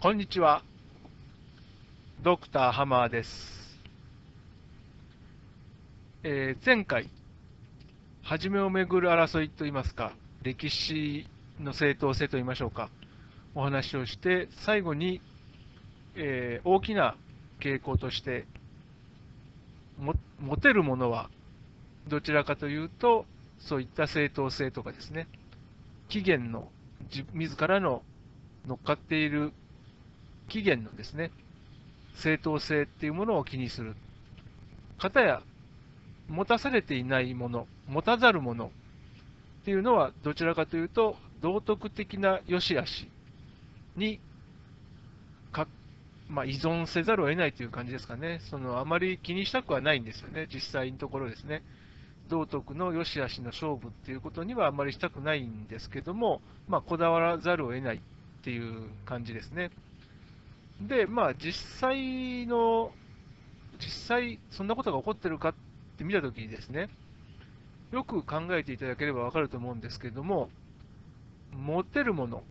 こんにちは。ドクターハマーです。えー、前回、初めをめぐる争いといいますか、歴史の正当性といいましょうか、お話をして、最後に、えー、大きな傾向として、持てるものはどちらかというと、そういった正当性とかですね、起源の自らの乗っかっている起源のですね、正当性っていうものを気にする。かたや、持たされていないもの、持たざるものっていうのは、どちらかというと、道徳的な良し悪しにか、まあ、依存せざるを得ないという感じですかね。そのあまり気にしたくはないんですよね、実際のところですね。道徳の良し悪しの勝負っていうことにはあまりしたくないんですけども、まあ、こだわらざるを得ないっていう感じですね。で、まあ、実際の、実際、そんなことが起こってるかって見たときにですね、よく考えていただければわかると思うんですけれども、持てるもの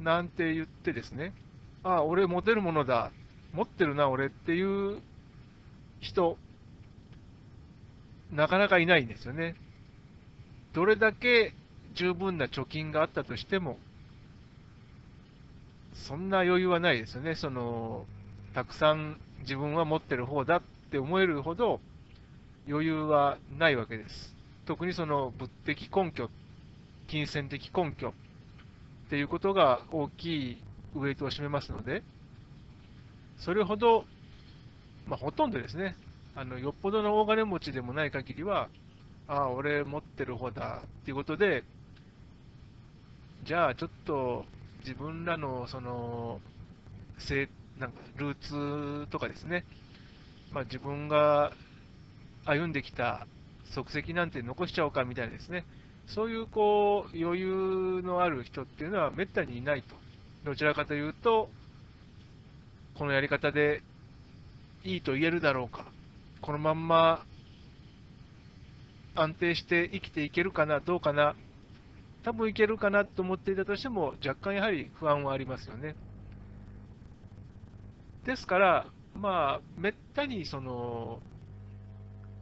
なんて言ってですね、ああ、俺持てるものだ、持ってるな、俺っていう人、なかなかいないんですよね。どれだけ十分な貯金があったとしても、そんな余裕はないですよね。その、たくさん自分は持ってる方だって思えるほど余裕はないわけです。特にその物的根拠、金銭的根拠っていうことが大きいウエイトを占めますので、それほど、まあ、ほとんどですね、あのよっぽどの大金持ちでもない限りは、ああ、俺持ってる方だっていうことで、じゃあちょっと自分らのそのせなんかルーツとかですね、まあ、自分が歩んできた足跡なんて残しちゃおうかみたいなですね、そういうこう余裕のある人っていうのはめったにいないと。どちらかというと、このやり方でいいと言えるだろうか、このまんま安定して生きていけるかな、どうかな。多分いけるかなと思っていたとしても、若干やはり不安はありますよね。ですから、まあ、めったにその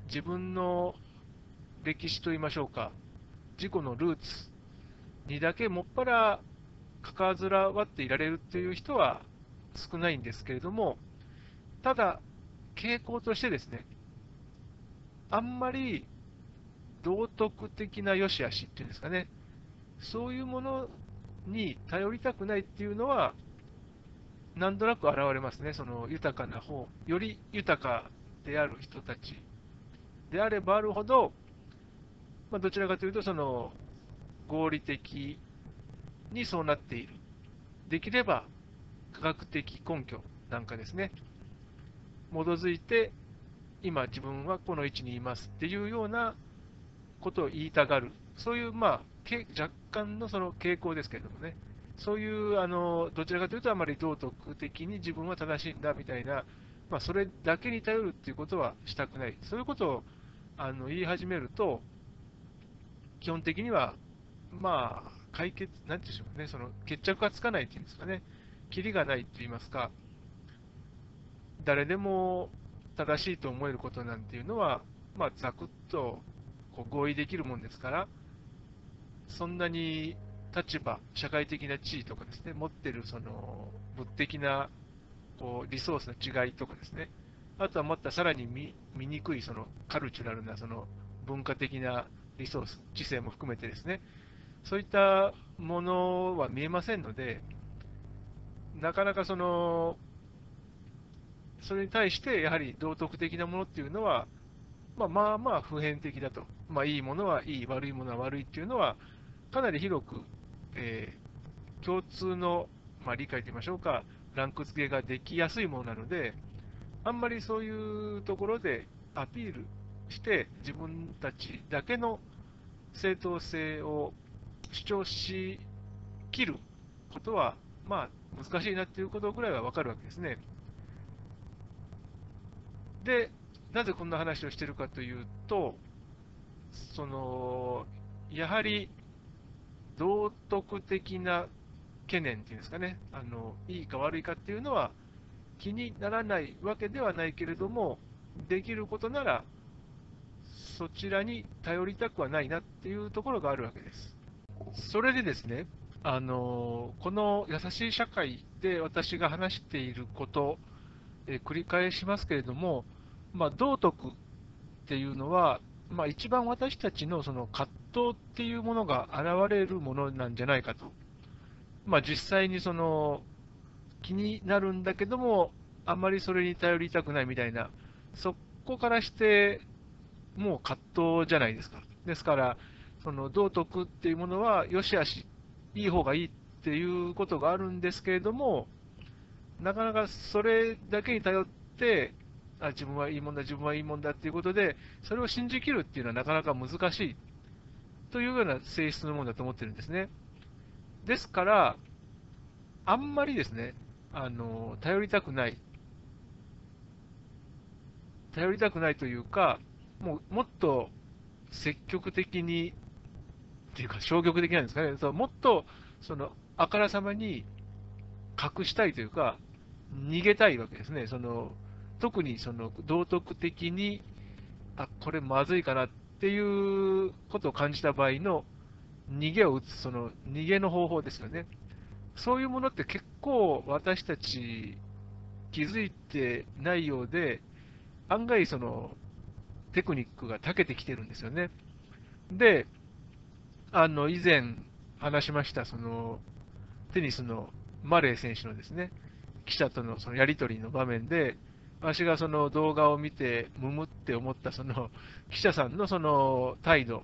自分の歴史といいましょうか、自己のルーツにだけもっぱら関わずらわっていられるっていう人は少ないんですけれども、ただ、傾向としてですね、あんまり道徳的な良し悪しっていうんですかね、そういうものに頼りたくないっていうのは、なんとなく現れますね、その豊かな方、より豊かである人たちであればあるほど、まあ、どちらかというと、その合理的にそうなっている。できれば科学的根拠なんかですね、基づいて、今自分はこの位置にいますっていうようなことを言いたがる、そういうまあけ若干のその傾向ですけれどもね、そういうあのどちらかというと、あまり道徳的に自分は正しいんだみたいな、まあ、それだけに頼るっていうことはしたくない、そういうことをあの言い始めると、基本的には、まあ、解決、なんていうんでしょうね、その決着がつかないっていうんですかね、きりがないって言いますか、誰でも正しいと思えることなんていうのは、まあ、ざくっとこう合意できるもんですから、そんなに立場、社会的な地位とかですね、持ってるその物的なこうリソースの違いとかですね、あとはまたさらに見にくいそのカルチュラルなその文化的なリソース、知性も含めてですね、そういったものは見えませんので、なかなかその、それに対してやはり道徳的なものっていうのは、まあまあまあ普遍的だと。まあいいものはいい、悪いものは悪いっていうのは、かなり広く、えー、共通の、まあ、理解といいましょうか、ランク付けができやすいものなので、あんまりそういうところでアピールして、自分たちだけの正当性を主張しきることは、まあ、難しいなっていうことぐらいはわかるわけですね。で、なぜこんな話をしているかというと、そのやはり道徳的な懸念っていうんですかね、あのいいか悪いかっていうのは気にならないわけではないけれども、できることならそちらに頼りたくはないなっていうところがあるわけです。それでですね、あのこの優しい社会で私が話していること、え繰り返しますけれども、まあ、道徳っていうのは、まあ、一番私たちのその葛藤っていうものが現れるものなんじゃないかと。まあ、実際にその気になるんだけども、あまりそれに頼りたくないみたいな、そこからして、もう葛藤じゃないですか。ですから、その道徳っていうものは、よしあし、いい方がいいっていうことがあるんですけれども、なかなかそれだけに頼って、あ自分はいいもんだ、自分はいいもんだっていうことで、それを信じきるっていうのはなかなか難しいというような性質のものだと思ってるんですね。ですから、あんまりですね、あの頼りたくない、頼りたくないというか、もうもっと積極的に、っていうか消極的なんですかね、そうもっとそのあからさまに隠したいというか、逃げたいわけですね。その特にその道徳的に、あ、これまずいかなっていうことを感じた場合の逃げを打つ、その逃げの方法ですよね。そういうものって結構私たち気づいてないようで、案外そのテクニックが長けてきてるんですよね。で、あの以前話しました、そのテニスのマレー選手のですね、記者とのそのやり取りの場面で、私がその動画を見て、むむって思ったその記者さんのその態度。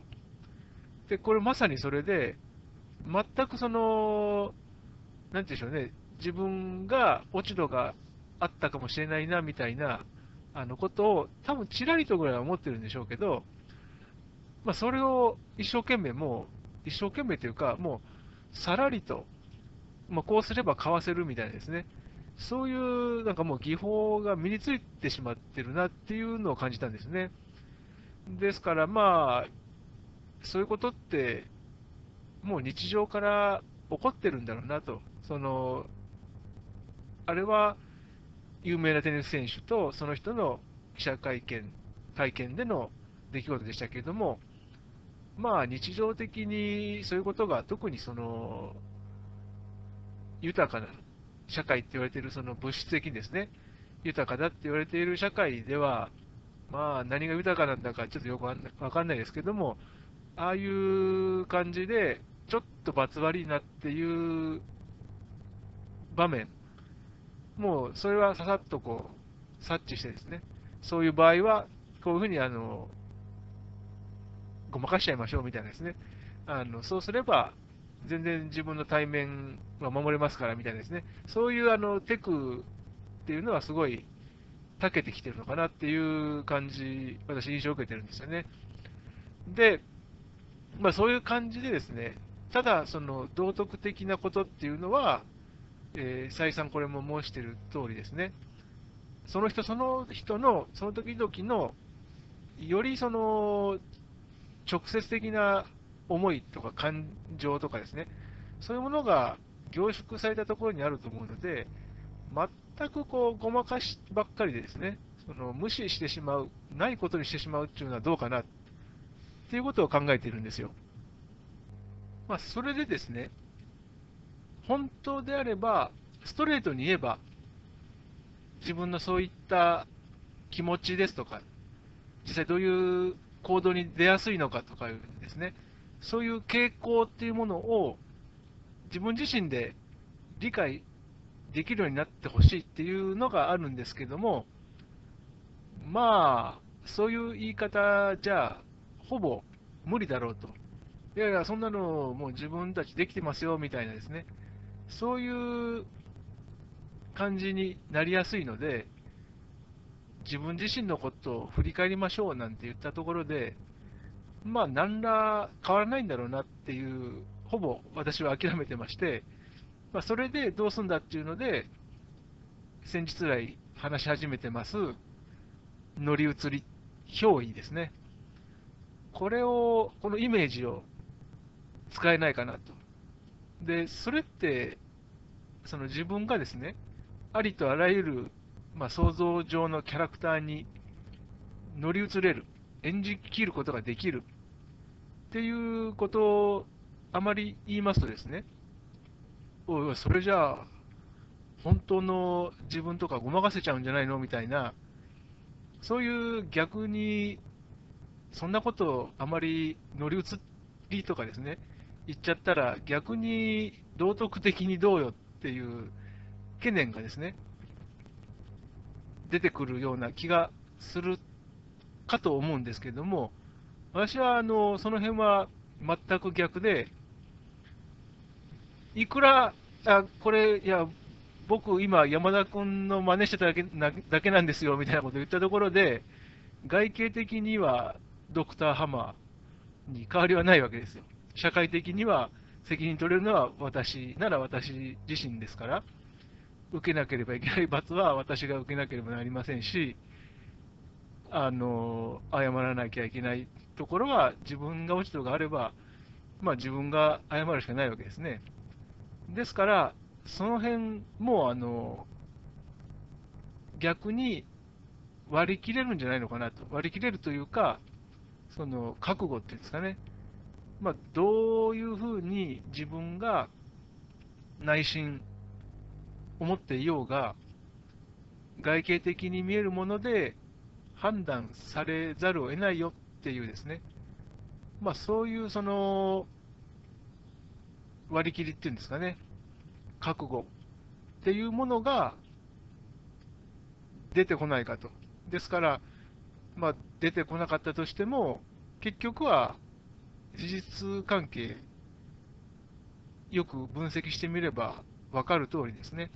で、これまさにそれで、全くその、なんていうんでしょうね、自分が落ち度があったかもしれないなみたいなあのことを、多分ちらりとぐらいは思ってるんでしょうけど、まあ、それを一生懸命もう、一生懸命というか、もうさらりと、まあ、こうすれば買わせるみたいですね、そういうなんかもう技法が身についてしまってるなっていうのを感じたんですね。ですからまあ、そういうことって、もう日常から起こってるんだろうなと。その、あれは有名なテニス選手とその人の記者会見、会見での出来事でしたけれども、まあ日常的にそういうことが特にその豊かな社会って言われているその物質的にですね、豊かだって言われている社会では、まあ何が豊かなんだかちょっとよくわかんないですけども、ああいう感じで、ちょっと罰悪いなっていう場面、もうそれはささっとこう察知してですね、そういう場合は、こういうふうにあのごまかしちゃいましょうみたいなですね、あのそうすれば、全然自分の対面は守れますからみたいですね、そういうあのテクっていうのはすごい長けてきてるのかなっていう感じ、私、印象を受けてるんですよね。で、まあ、そういう感じでですね、ただ、その道徳的なことっていうのは、えー、再三これも申している通りですね、その人その人の、その時々の、よりその直接的な思いとか感情とかですね、そういうものが凝縮されたところにあると思うので、全くこうごまかしばっかりでですね、その無視してしまう、ないことにしてしまうっていうのはどうかなっていうことを考えているんですよ。まあ、それでですね、本当であれば、ストレートに言えば、自分のそういった気持ちですとか、実際どういう行動に出やすいのかとかいうですね、そういう傾向っていうものを自分自身で理解できるようになってほしいっていうのがあるんですけども、まあ、そういう言い方じゃ、ほぼ無理だろうと。いやいや、そんなのもう自分たちできてますよみたいなですね、そういう感じになりやすいので、自分自身のことを振り返りましょうなんて言ったところで、まあ、何ら変わらないんだろうなっていう、ほぼ私は諦めてまして、まあ、それでどうすんだっていうので、先日来話し始めてます、乗り移り憑依ですね。これを、このイメージを使えないかなと。で、それってその自分がですね、ありとあらゆる、まあ、想像上のキャラクターに乗り移れる、演じきることができるっていうことをあまり言いますとですね、おいおい、それじゃあ、本当の自分とかごまかせちゃうんじゃないのみたいな、そういう逆に、そんなことあまり乗り移りとかですね、言っちゃったら逆に道徳的にどうよっていう懸念がですね、出てくるような気がするかと思うんですけども、私はあのその辺は全く逆で、いくら、あこれ、いや、僕、今、山田君の真似してただけなだけなんですよみたいなことを言ったところで、外形的にはドクターハマーに変わりはないわけですよ。社会的には責任取れるのは私なら私自身ですから、受けなければいけない罰は私が受けなければなりませんし、あの謝らなきゃいけないところは自分が落ち度があれば、まあ、自分が謝るしかないわけですね。ですから、その辺もあの逆に割り切れるんじゃないのかなと、割り切れるというか、その覚悟っていうんですかね、まあ、どういうふうに自分が内心思っていようが、外形的に見えるもので判断されざるを得ないよっていうですね、まあ、そういうその割り切りっていうんですかね、覚悟っていうものが出てこないかと。ですから、まあ、出てこなかったとしても、結局は事実関係、よく分析してみれば分かる通りですね。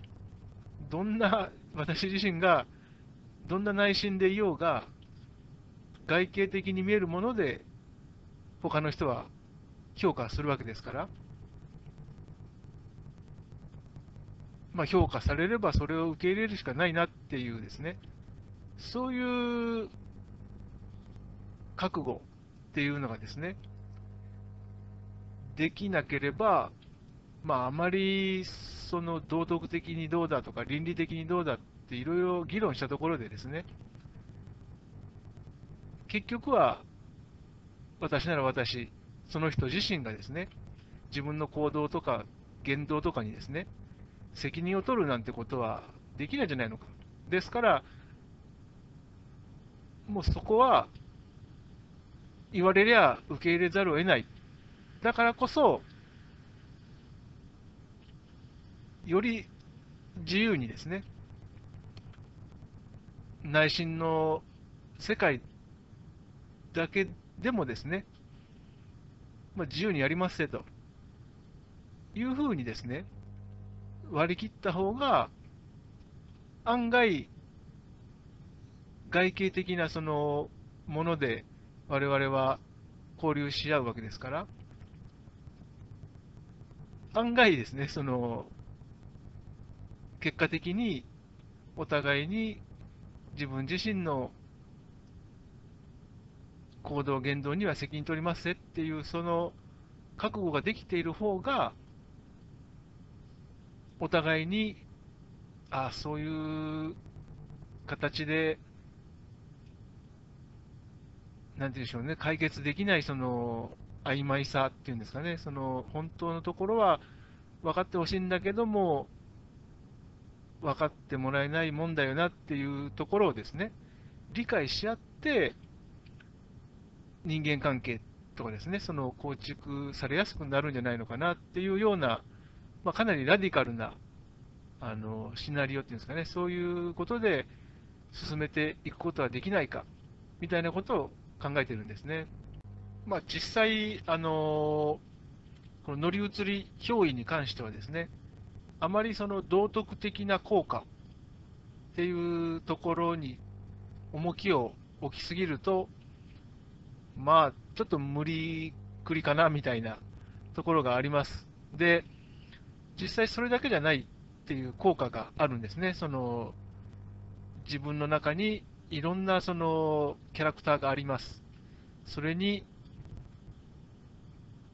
どんな、私自身が、どんな内心でいようが、外形的に見えるもので、他の人は評価するわけですから、まあ、評価されればそれを受け入れるしかないなっていうですね、そういう覚悟っていうのがですね、できなければ、まあ、あまりその道徳的にどうだとか倫理的にどうだっていろいろ議論したところでですね、結局は私なら私、その人自身がですね、自分の行動とか言動とかにですね、責任を取るなんてことはできないじゃないのか。ですから、もうそこは言われりゃ受け入れざるを得ない。だからこそ、より自由にですね、内心の世界だけでもですね、まあ、自由にやりますせと。いうふうにですね、割り切った方が、案外、外形的なそのもので我々は交流し合うわけですから、案外ですね、その、結果的にお互いに自分自身の行動、言動には責任取りますっていう、その覚悟ができている方が、お互いに、あそういう形で、なんていうんでしょうね、解決できないその曖昧さっていうんですかね、その本当のところは分かってほしいんだけども、分かってもらえないもんだよなっていうところをですね、理解し合って、人間関係とかですね、その構築されやすくなるんじゃないのかなっていうようなまあ、かなりラディカルなあのシナリオっていうんですかね、そういうことで進めていくことはできないか、みたいなことを考えてるんですね。まあ、実際、あのこの乗り移り憑依に関してはですね、あまりその道徳的な効果っていうところに重きを置きすぎると、まあ、ちょっと無理くりかなみたいなところがあります。で、実際それだけじゃないっていう効果があるんですね。その自分の中にいろんなそのキャラクターがあります。それに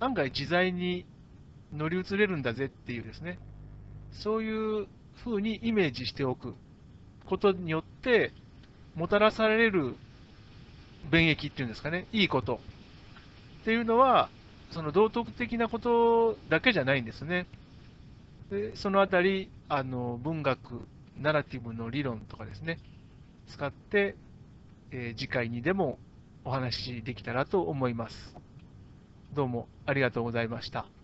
案外自在に乗り移れるんだぜっていうですね、そういうふうにイメージしておくことによって、もたらされる便益っていうんですかね、いいことっていうのは、その道徳的なことだけじゃないんですね。でそのあたり、あの文学、ナラティブの理論とかですね、使って、えー次回にでもお話しできたらと思います。どうもありがとうございました。